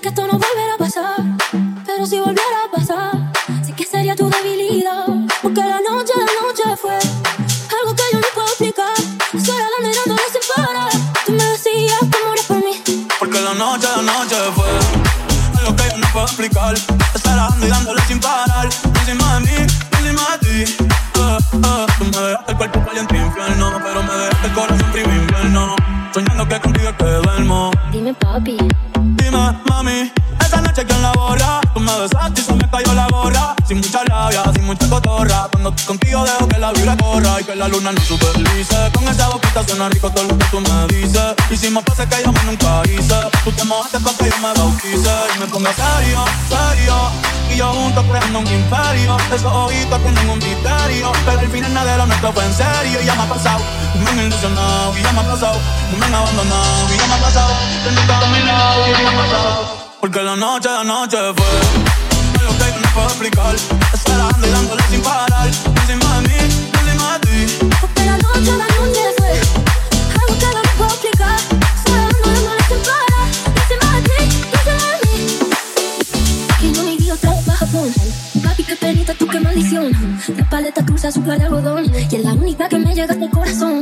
Que esto no volverá a pasar, pero si volviera a pasar, sé que sería tu debilidad. Porque la noche, la noche fue algo que yo no puedo explicar. Solo la mirándole sin parar, tú me decías que morías por mí. Porque la noche, la noche fue algo que yo no puedo explicar. Estarás mirándole sin parar, encima de mí, encima de ti. Uh, uh. Tú me dejaste el cuerpo caliente infierno, pero me dejaste el corazón frío invierno. Soñando que contigo es que duermo. Dime, papi. de me cayó la gorra. Sin mucha labia, sin mucha cotorra. Cuando estoy contigo dejo que la vibra corra y que la luna nos supervise. Con esa boquita suena rico todo lo que tú me dices. Y si me pasa que yo me nunca hice, tú te mojaste pa' que yo me bautice. Y me ponga serio, serio. Y yo junto creando un imperio. Esos ojitos tienen un misterio. Pero el final nada de lo nuestro fue en serio. Y ya me ha pasado, me han ilusionado. Y ya me ha pasado, me han abandonado. Y ya me ha pasado, te he dominado. Y ya me ha pasado. Porque la noche, la noche fue Lo que no puedo explicar. Esperando y dándole sin parar Encima de mí, encima de ti. Porque la noche, la noche fue Algo que no puedo explicar. Esperando y dándole sin parar Encima de ti, encima de mí. Que no me dio trampa Japón Papi, qué penita, tú qué maldición. La paleta cruza azúcar de algodón Y es la única que me llega hasta el corazón.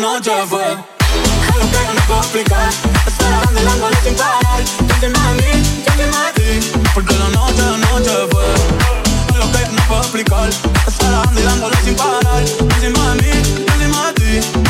noche fue algo que no puedo explicar. Estaba dando la sin parar. Yo te a mí, yo te a ti. Porque la noche, la noche fue algo que no puedo explicar. Estaba dando la sin parar. Yo te a mí, yo te a ti.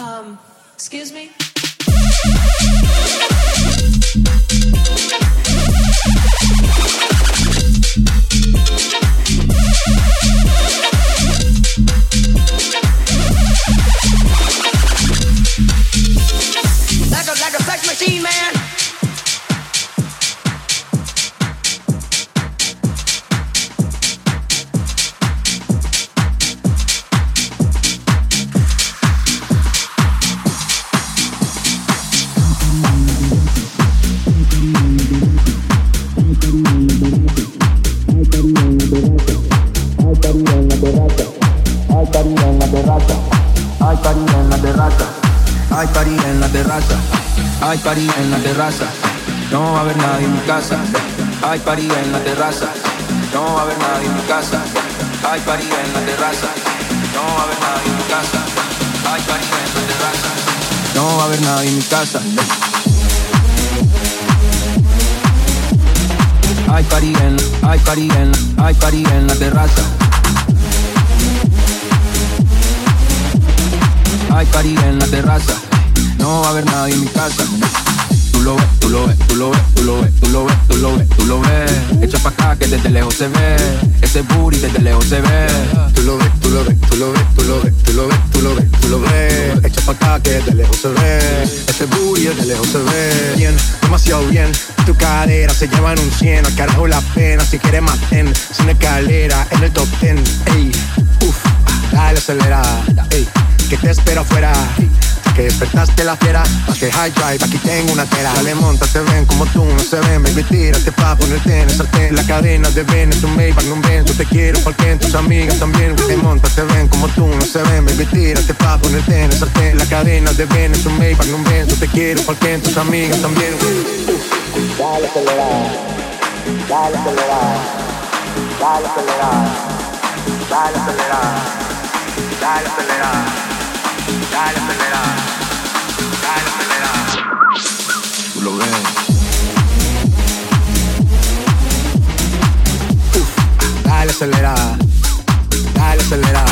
Um, excuse me? No va a haber nadie en mi casa. Hay parida en la terraza, no va a haber nadie en mi casa. Hay parida en la terraza, no va a haber nadie en mi casa. Hay parida en la terraza, no va a haber nadie en mi casa. Hay parida en, hay parida en, hay parida en la terraza. Hay parida en la terraza, no va a haber nadie en mi casa lo ves, tú lo ves, tú lo ves, tú lo ves, tú lo ves, tú lo ves, tú lo ves. Echa pa' acá que desde lejos se ve, ese booty desde lejos se ve. Tú lo ves, tú lo ves, tú lo ves, tú lo ves, tú lo ves, tú lo ves, tú lo ves. Echa pa' acá que desde lejos se ve, ese booty desde lejos se ve. Bien, demasiado bien, tu cadera se lleva en un cien, al carajo la pena, si quieres más ten, sin escalera, en el top ten, ey, uff, dale acelerada, ey, que te espero afuera que despertaste la fiera, que high drive, aquí tengo una tela. Dale, monta, te ven como tú no se ven, baby, tírate pa' ponerte en esa La cadena de ven, un Maybach, no ven, yo te quiero porque tus amigas también. Te monta, te ven como tú no se ven, baby, tírate pa' ponerte en esa La cadena de ven, un Maybach, no ven, yo te quiero porque tus amigas también. Dale, acelerar, dale, acelerar, dale, acelerar, dale, acelerar, dale, acelerar. Dale, acelera. Dale, acelera. Tú lo ves. Dale, acelera. Dale, acelera.